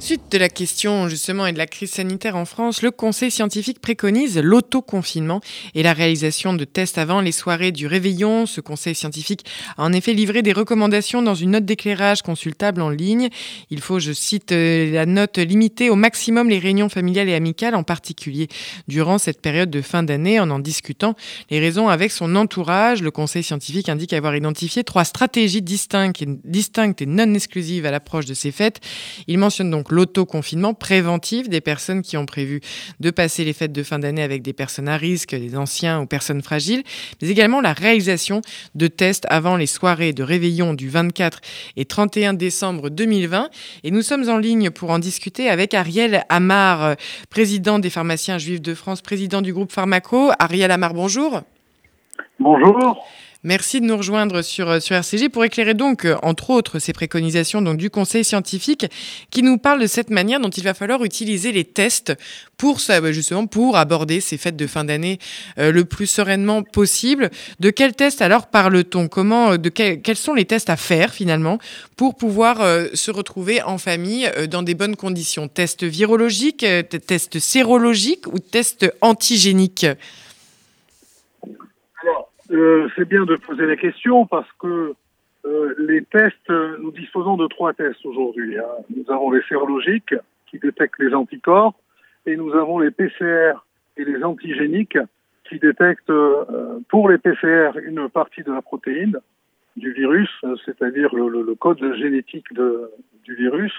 Suite de la question justement et de la crise sanitaire en France, le Conseil scientifique préconise l'autoconfinement et la réalisation de tests avant les soirées du réveillon. Ce Conseil scientifique a en effet livré des recommandations dans une note d'éclairage consultable en ligne. Il faut, je cite euh, la note, limiter au maximum les réunions familiales et amicales, en particulier durant cette période de fin d'année, en en discutant les raisons avec son entourage. Le Conseil scientifique indique avoir identifié trois stratégies distinctes et non exclusives à l'approche de ces fêtes. Il mentionne donc l'autoconfinement préventif des personnes qui ont prévu de passer les fêtes de fin d'année avec des personnes à risque, des anciens ou personnes fragiles, mais également la réalisation de tests avant les soirées de réveillon du 24 et 31 décembre 2020. Et nous sommes en ligne pour en discuter avec Ariel Amar, président des pharmaciens juifs de France, président du groupe Pharmaco. Ariel Amar, bonjour. Bonjour. Merci de nous rejoindre sur, euh, sur RCG pour éclairer donc, euh, entre autres, ces préconisations donc, du Conseil scientifique qui nous parle de cette manière dont il va falloir utiliser les tests pour bah, justement pour aborder ces fêtes de fin d'année euh, le plus sereinement possible. De quels tests alors parle-t-on? Comment, de quels sont les tests à faire finalement pour pouvoir se retrouver en famille dans des bonnes conditions? Tests virologiques, tests sérologiques ou tests antigéniques? Euh, c'est bien de poser la question parce que euh, les tests, nous disposons de trois tests aujourd'hui. Hein. Nous avons les sérologiques qui détectent les anticorps et nous avons les PCR et les antigéniques qui détectent euh, pour les PCR une partie de la protéine du virus, c'est-à-dire le, le, code génétique du virus,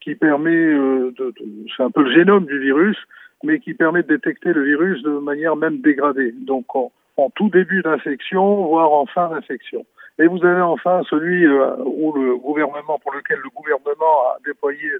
qui permet de, de c'est un peu le génome du virus, mais qui permet de détecter le virus de manière même dégradée. Donc on, en tout début d'infection, voire en fin d'infection. Et vous avez enfin celui euh, où le gouvernement, pour lequel le gouvernement a déployé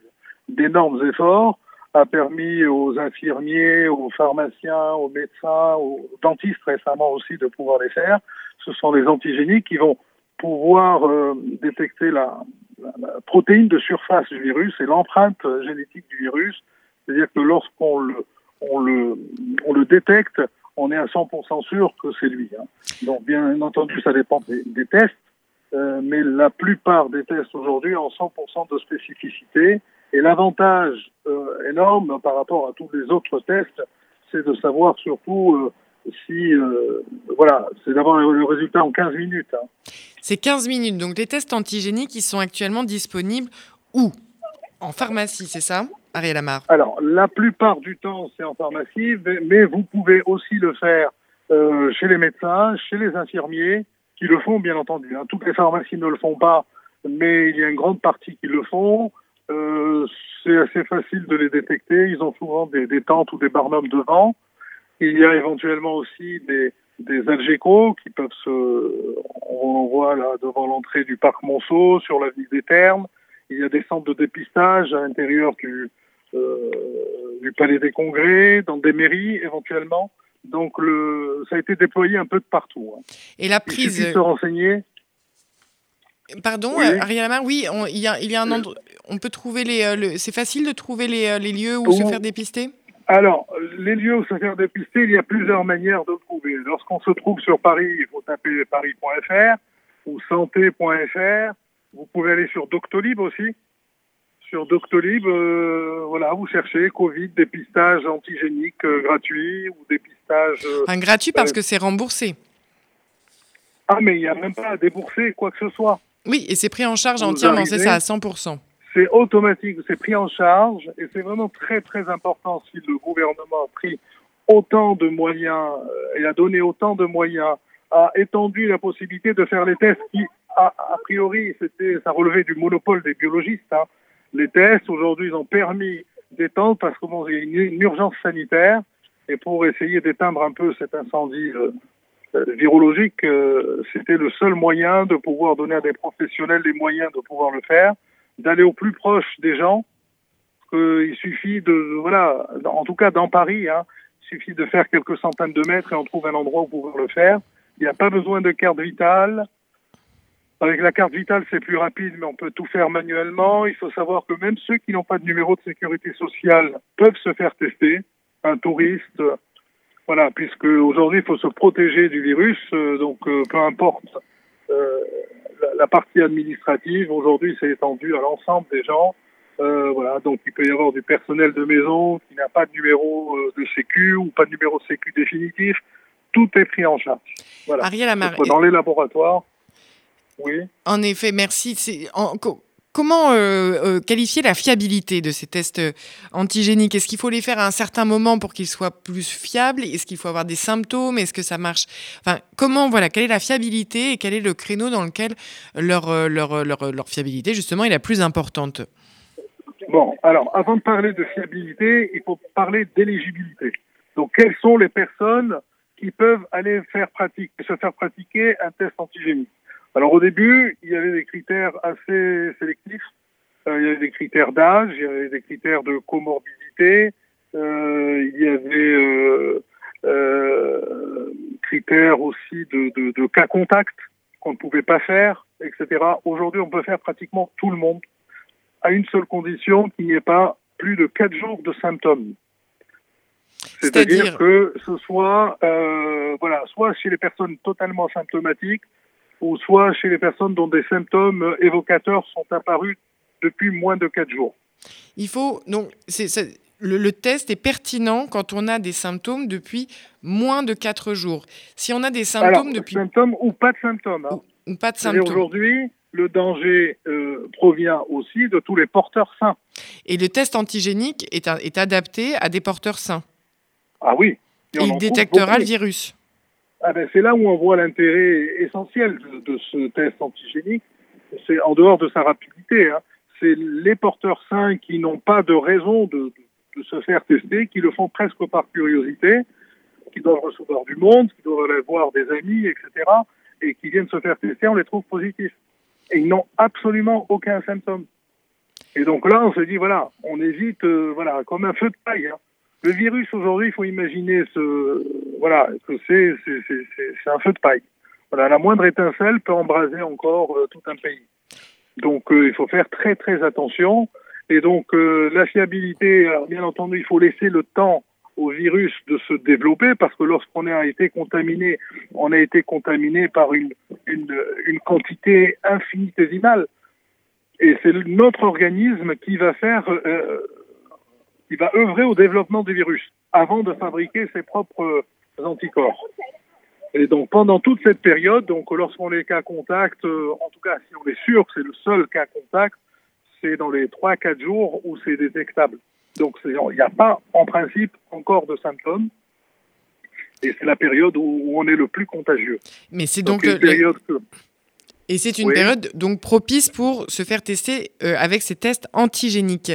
d'énormes efforts, a permis aux infirmiers, aux pharmaciens, aux médecins, aux dentistes récemment aussi de pouvoir les faire. Ce sont les antigéniques qui vont pouvoir euh, détecter la, la, protéine de surface du virus et l'empreinte génétique du virus. C'est-à-dire que lorsqu'on le, on le, on le détecte, on est à 100% sûr que c'est lui. Hein. Donc, bien entendu, ça dépend des, tests, euh, mais la plupart des tests aujourd'hui ont 100% de spécificité. Et l'avantage euh, énorme par rapport à tous les autres tests, c'est de savoir surtout euh, si, voilà, c'est d'avoir le résultat en 15 minutes. Hein. C'est 15 minutes. Donc, les tests antigéniques, ils sont actuellement disponibles où? En pharmacie, c'est ça? Alors, la plupart du temps, c'est en pharmacie, mais vous pouvez aussi le faire euh, chez les médecins, chez les infirmiers, qui le font, bien entendu. Hein. Toutes les pharmacies ne le font pas, mais il y a une grande partie qui le font. Euh, c'est assez facile de les détecter. Ils ont souvent des, tentes ou des barnums devant. Il y a éventuellement aussi des, des algécos qui peuvent se... On voit là devant l'entrée du parc Monceau, sur la ville des Termes. Il y a des centres de dépistage à l'intérieur du, du Palais des Congrès, dans des mairies éventuellement. Donc le, ça a été déployé un peu de partout. Hein. Et la prise. Il se renseigner. Pardon, oui. Ariel oui, on, il y a, il y a un endroit, on peut trouver les, euh, c'est facile de trouver les, euh, les lieux où, se faire dépister? Alors, les lieux où se faire dépister, il y a plusieurs manières de trouver. Lorsqu'on se trouve sur Paris, il faut taper paris.fr ou santé.fr. Vous pouvez aller sur Doctolib aussi sur Doctolib, euh, voilà, vous cherchez Covid, dépistage antigénique euh, gratuit ou dépistage. Euh, gratuit parce que c'est remboursé. Ah, mais il n'y a même pas à débourser quoi que ce soit. Oui, et c'est pris en charge entièrement, c'est ça, à 100%. C'est automatique, c'est pris en charge et c'est vraiment très très important si le gouvernement a pris autant de moyens et a donné autant de moyens, a étendu la possibilité de faire les tests qui, a, a priori, c'était, ça relevait du monopole des biologistes. Hein les tests, aujourd'hui, ils ont permis d'étendre parce qu'il y a une, urgence sanitaire et pour essayer d'éteindre un peu cet incendie euh, euh, virologique, euh, c'était le seul moyen de pouvoir donner à des professionnels les moyens de pouvoir le faire, d'aller au plus proche des gens. Il suffit de, voilà, en tout cas dans Paris, hein, il suffit de faire quelques centaines de mètres et on trouve un endroit où pouvoir le faire. Il n'y a pas besoin de carte vitale, avec la carte vitale, c'est plus rapide, mais on peut tout faire manuellement. Il faut savoir que même ceux qui n'ont pas de numéro de sécurité sociale peuvent se faire tester. Un touriste, voilà, puisque aujourd'hui, il faut se protéger du virus. Euh, donc, euh, peu importe euh, la, la, partie administrative, aujourd'hui, c'est étendu à l'ensemble des gens. Euh, voilà, donc il peut y avoir du personnel de maison qui n'a pas de numéro de sécu ou pas de numéro de sécu définitif. Tout est pris en charge. Voilà. Dans les laboratoires. Oui. En effet, merci. C'est en... Comment euh, euh, qualifier la fiabilité de ces tests euh, antigéniques? Est-ce qu'il faut les faire à un certain moment pour qu'ils soient plus fiables? Est-ce qu'il faut avoir des symptômes? Est-ce que ça marche? Enfin, comment voilà Quelle est la fiabilité et quel est le créneau dans lequel leur, leur, leur, leur fiabilité justement est la plus importante? Bon, alors avant de parler de fiabilité, il faut parler d'éligibilité. Donc, quelles sont les personnes qui peuvent aller faire pratique, se faire pratiquer un test antigénique? Alors au début, il y avait des critères assez sélectifs. Euh, il y avait des critères d'âge, il y avait des critères de comorbidité, euh, il y avait euh, critères aussi de, de, de cas contact qu'on ne pouvait pas faire, etc. Aujourd'hui, on peut faire pratiquement tout le monde à une seule condition qu'il n'y ait pas plus de quatre jours de symptômes. C'est-à-dire que ce soit, euh, voilà, soit chez les personnes totalement symptomatiques, ou soit chez les personnes dont des symptômes évocateurs sont apparus depuis moins de 4 jours. Il faut donc le, test est pertinent quand on a des symptômes depuis moins de 4 jours. Si on a des symptômes depuis symptômes ou pas de symptômes. Hein. Ou, pas de symptômes. Aujourd'hui, le danger euh, provient aussi de tous les porteurs sains. Et le test antigénique est, est adapté à des porteurs sains. Ah oui. il détectera le virus. Ah ben, c'est là où on voit l'intérêt essentiel de, ce test antigénique. C'est en dehors de sa rapidité. Hein. C'est les porteurs sains qui n'ont pas de raison de, se faire tester, qui le font presque par curiosité, qui doivent recevoir du monde, qui doivent aller voir des amis, etc., et qui viennent se faire tester, on les trouve positifs. Et ils n'ont absolument aucun symptôme. Et donc là, on se dit, voilà, on hésite, euh, voilà, comme un feu de paille. Hein. Le virus aujourd'hui, il faut imaginer ce, voilà, que c'est, c'est, un feu de paille. Voilà, la moindre étincelle peut embraser encore euh, tout un pays. Donc, euh, il faut faire très très attention. Et donc, euh, la fiabilité, bien entendu, il faut laisser le temps au virus de se développer parce que lorsqu'on a été contaminé, on a été contaminé par une, une, une quantité infinitésimale. Et c'est notre organisme qui va faire il va œuvrer au développement du virus avant de fabriquer ses propres anticorps. Et donc pendant toute cette période, donc lorsqu'on est cas contact, euh, en tout cas si on est sûr que c'est le seul cas contact, c'est dans les 3-4 jours où c'est détectable. Donc il n'y a pas en principe encore de symptômes. Et c'est la période où, on est le plus contagieux. Mais c'est donc, donc période que et c'est une période donc propice pour se faire tester euh, avec ces tests antigéniques.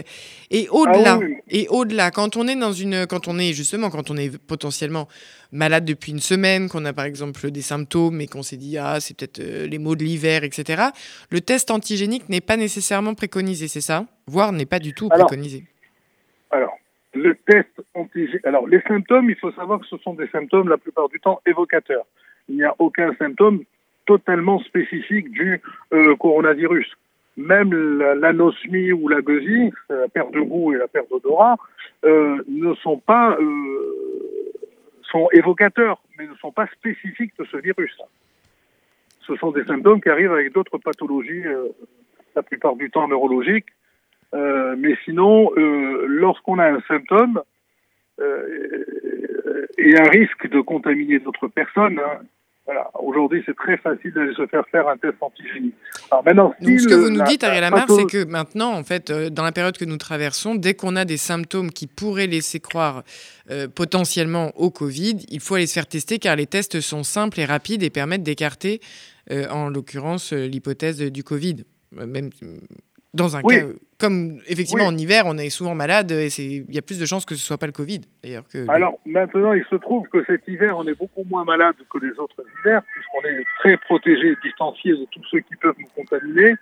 Et au-delà, ah et au-delà, quand on est dans une, quand on est justement, quand on est potentiellement malade depuis une semaine, qu'on a par exemple des symptômes et qu'on s'est dit ah c'est peut-être euh, les maux de l'hiver, etc. Le test antigénique n'est pas nécessairement préconisé, c'est ça? Voire n'est pas du tout préconisé. Alors, le test antigénique. Alors, les symptômes, il faut savoir que ce sont des symptômes la plupart du temps évocateurs. Il n'y a aucun symptôme totalement spécifique du euh, coronavirus. Même l'anosmie ou la gueusie, la perte de goût et la perte d'odorat, euh, ne sont pas euh, sont évocateurs, mais ne sont pas spécifiques de ce virus. Ce sont des symptômes qui arrivent avec d'autres pathologies, la plupart du temps neurologiques. mais sinon, lorsqu'on a un symptôme et un risque de contaminer d'autres personnes, hein, Aujourd'hui, c'est très facile d'aller se faire faire un test antigénique. Alors maintenant, Donc, ce que vous nous dites, Ariel Lamar, c'est que maintenant, en fait, euh, dans la période que nous traversons, dès qu'on a des symptômes qui pourraient laisser croire euh, potentiellement au Covid, il faut aller se faire tester car les tests sont simples et rapides et permettent d'écarter, euh, en l'occurrence, l'hypothèse du Covid. Même dans un cas, comme effectivement en hiver, on est souvent malade et il y a plus de chances que ce soit pas le Covid d'ailleurs. Que... Alors maintenant, il se trouve que cet hiver, on est beaucoup moins malade que les autres hivers puisqu'on est très protégé, distancié de tous ceux qui peuvent nous contaminer.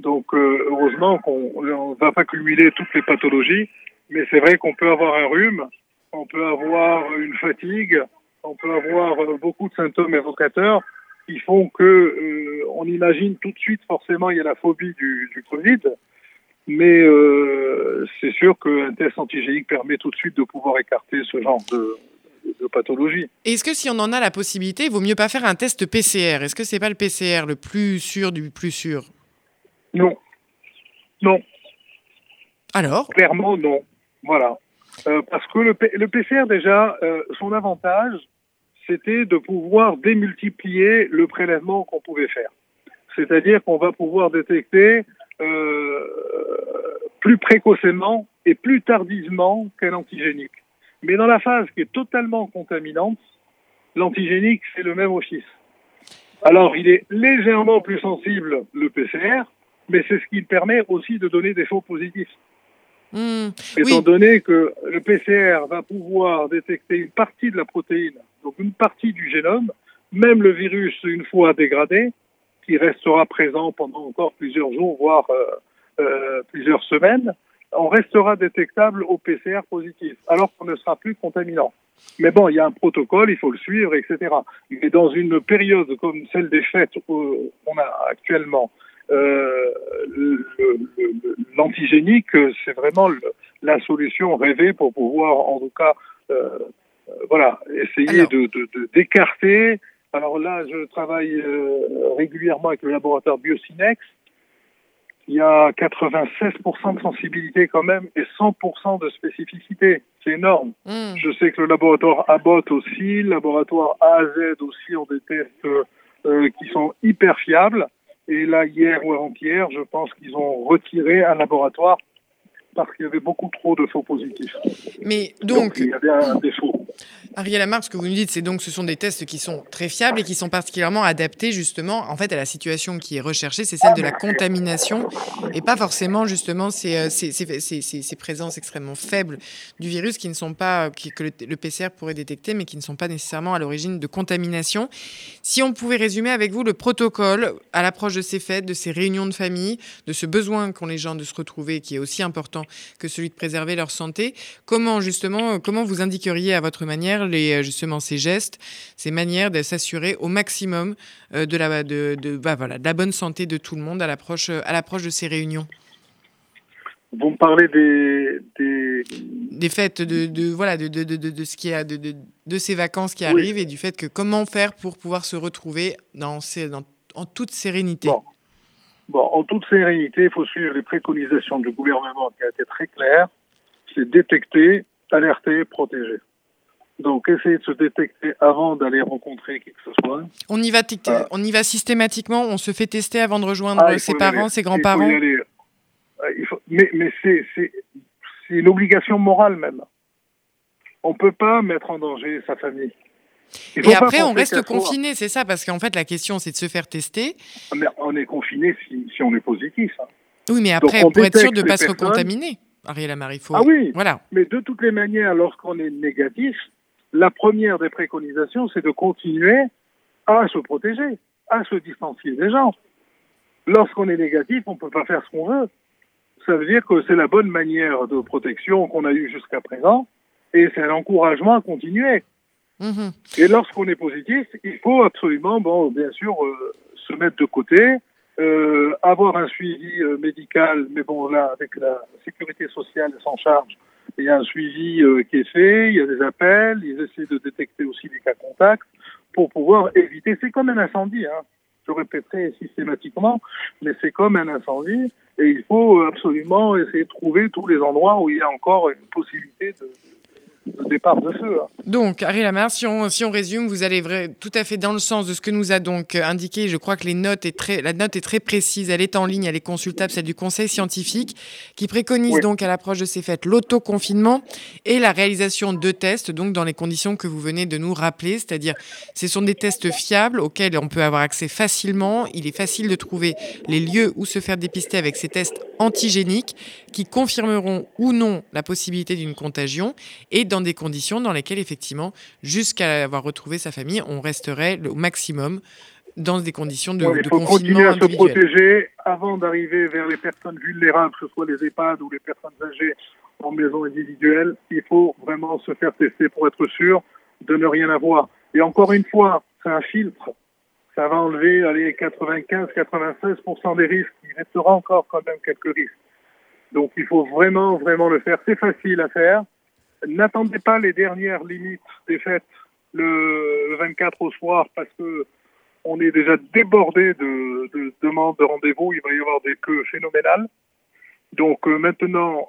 Donc euh, heureusement qu'on ne va pas cumuler toutes les pathologies, mais c'est vrai qu'on peut avoir un rhume, on peut avoir une fatigue, on peut avoir euh, beaucoup de symptômes évocateurs qui font que euh, on imagine tout de suite forcément il y a la phobie du, du Covid, mais euh, c'est sûr qu'un test antigénique permet tout de suite de pouvoir écarter ce genre de, de pathologie. Est-ce que si on en a la possibilité, il vaut mieux pas faire un test PCR Est-ce que c'est pas le PCR le plus sûr du plus sûr? Non, non. Alors? Clairement, non. Voilà. Euh, parce que le, le PCR, déjà, son avantage, c'était de pouvoir démultiplier le prélèvement qu'on pouvait faire. C'est-à-dire qu'on va pouvoir détecter euh, plus précocement et plus tardivement qu'un antigénique. Mais dans la phase qui est totalement contaminante, l'antigénique, c'est le même office. Alors, il est légèrement plus sensible, le PCR, mais c'est ce qui permet aussi de donner des faux positifs. Mmh, Étant donné que le PCR va pouvoir détecter une partie de la protéine, donc une partie du génome, même le virus, une fois dégradé, qui restera présent pendant encore plusieurs jours, voire euh, euh, plusieurs semaines, on restera détectable au PCR positif, alors qu'on ne sera plus contaminant. Mais bon, il y a un protocole, il faut le suivre, etc. Mais dans une période comme celle des fêtes qu'on a actuellement, euh, l'antigénique, c'est vraiment la solution rêvée pour pouvoir, en tout cas, voilà, essayer de d'écarter. Alors là, je travaille euh, régulièrement avec le laboratoire Biocinex. Il y a 96% de sensibilité quand même et 100% de spécificité. C'est énorme. Hmm. Je sais que le laboratoire Abbott aussi, le laboratoire AZ aussi ont des tests euh, qui sont hyper fiables. Et là, hier ou avant-hier, je pense qu'ils ont retiré un laboratoire parce qu'il y avait beaucoup trop de faux positifs. Mais donc, il y avait un défaut. Ariel Lamarck, ce que vous nous dites, c'est donc ce sont des tests qui sont très fiables et qui sont particulièrement adaptés justement en fait à la situation qui est recherchée, c'est celle de la contamination et pas forcément justement ces, euh, ces, ces, ces, présences extrêmement faibles du virus qui ne sont pas que le, PCR pourrait détecter mais qui ne sont pas nécessairement à l'origine de contamination. Si on pouvait résumer avec vous le protocole à l'approche de ces fêtes, de ces réunions de famille, de ce besoin qu'ont les gens de se retrouver qui est aussi important que celui de préserver leur santé, comment justement comment vous indiqueriez à votre manière les, euh, justement ces gestes, ces manières de s'assurer au maximum euh, de la, de, de, bah, voilà, de la bonne santé de tout le monde à l'approche, à l'approche de ces réunions vous me parlez des des, des fêtes de, de voilà de, de, de, ce qui a de, de, ces vacances qui arrivent et du fait que comment faire pour pouvoir se retrouver dans, ces, dans en toute sérénité. Bon. bon. en toute sérénité, il faut suivre les préconisations du gouvernement qui a été très clair. C'est détecter, alerter, protéger. Donc, essayer de se détecter avant d'aller rencontrer qui que ce soit. On y va, ah. on y va systématiquement, on se fait tester avant de rejoindre ah, ses parents, ses grands-parents. Ah, mais, mais c'est une obligation morale même. On ne peut pas mettre en danger sa famille. Et après, on reste confiné, c'est ça, parce qu'en fait, la question, c'est de se faire tester. Mais on est confiné si, si, on est positif. Hein. Oui, mais après, pour être sûr de ne pas se recontaminer, Ariel Amari, Ah oui, voilà. mais de toutes les manières, lorsqu'on est négatif, la première des préconisations, c'est de continuer à se protéger, à se distancier des gens. Lorsqu'on est négatif, on ne peut pas faire ce qu'on veut. Ça veut dire que c'est la bonne manière de protection qu'on a eue jusqu'à présent, et c'est un encouragement à continuer. Mhm. Et lorsqu'on est positif, il faut absolument, bon, bien sûr, euh, se mettre de côté, euh, avoir un suivi euh, médical, mais bon, là, avec la sécurité sociale s'en charge, il y a un suivi euh, qui est fait, il y a des appels, ils essaient de détecter aussi des cas contacts pour pouvoir éviter. C'est comme un incendie, hein. je répéterai systématiquement, mais c'est comme un incendie et il faut absolument essayer de trouver tous les endroits où il y a encore une possibilité de, départ de feu. Hein. Donc, Harry Lamar, si on, si on résume, vous allez vrai, tout à fait dans le sens de ce que nous a donc euh, indiqué. Je crois que les notes est très, la note est très précise, elle est en ligne, elle est consultable, c'est du Conseil scientifique qui préconise donc à l'approche de ces fêtes l'autoconfinement et la réalisation de tests, donc dans les conditions que vous venez de nous rappeler, c'est-à-dire ce sont des tests fiables auxquels on peut avoir accès facilement. Il est facile de trouver les lieux où se faire dépister avec ces tests antigéniques qui confirmeront ou non la possibilité d'une contagion et dans des conditions dans lesquelles, effectivement, jusqu'à avoir retrouvé sa famille, on resterait au maximum dans des conditions de, il faut continuer à se protéger avant d'arriver vers les personnes vulnérables, que ce soit les EHPAD ou les personnes âgées en maison individuelle. Il faut vraiment se faire tester pour être sûr de ne rien avoir. Et encore une fois, c'est un filtre. Ça va enlever allez, 95-96% des risques. Il restera encore quand même quelques risques. Donc il faut vraiment, vraiment le faire. C'est facile à faire. N'attendez pas les dernières limites des fêtes le 24 au soir parce que on est déjà débordé de, demandes de rendez-vous. Il va y avoir des queues phénoménales. Donc maintenant,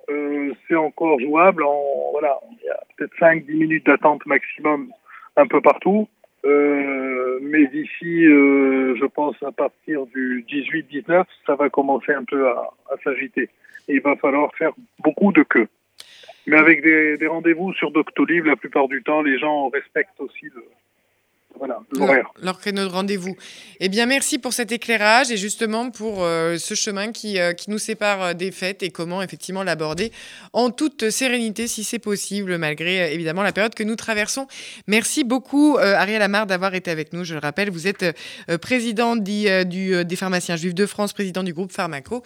c'est encore jouable. Voilà, il y a peut-être 5-10 minutes d'attente maximum un peu partout. mais d'ici, je pense à partir du 18-19, ça va commencer un peu à, à s'agiter. Il va falloir faire beaucoup de queues. Mais avec des, rendez-vous sur Doctolib, la plupart du temps, les gens respectent aussi le, voilà, leur, leur, créneau de rendez-vous. Eh bien, merci pour cet éclairage et justement pour euh, ce chemin qui, euh, qui nous sépare euh, des fêtes et comment effectivement l'aborder en toute sérénité si c'est possible, malgré évidemment la période que nous traversons. Merci beaucoup, Ariel Amar, d'avoir été avec nous. Je le rappelle, vous êtes président du, des pharmaciens juifs de France, président du groupe Pharmaco.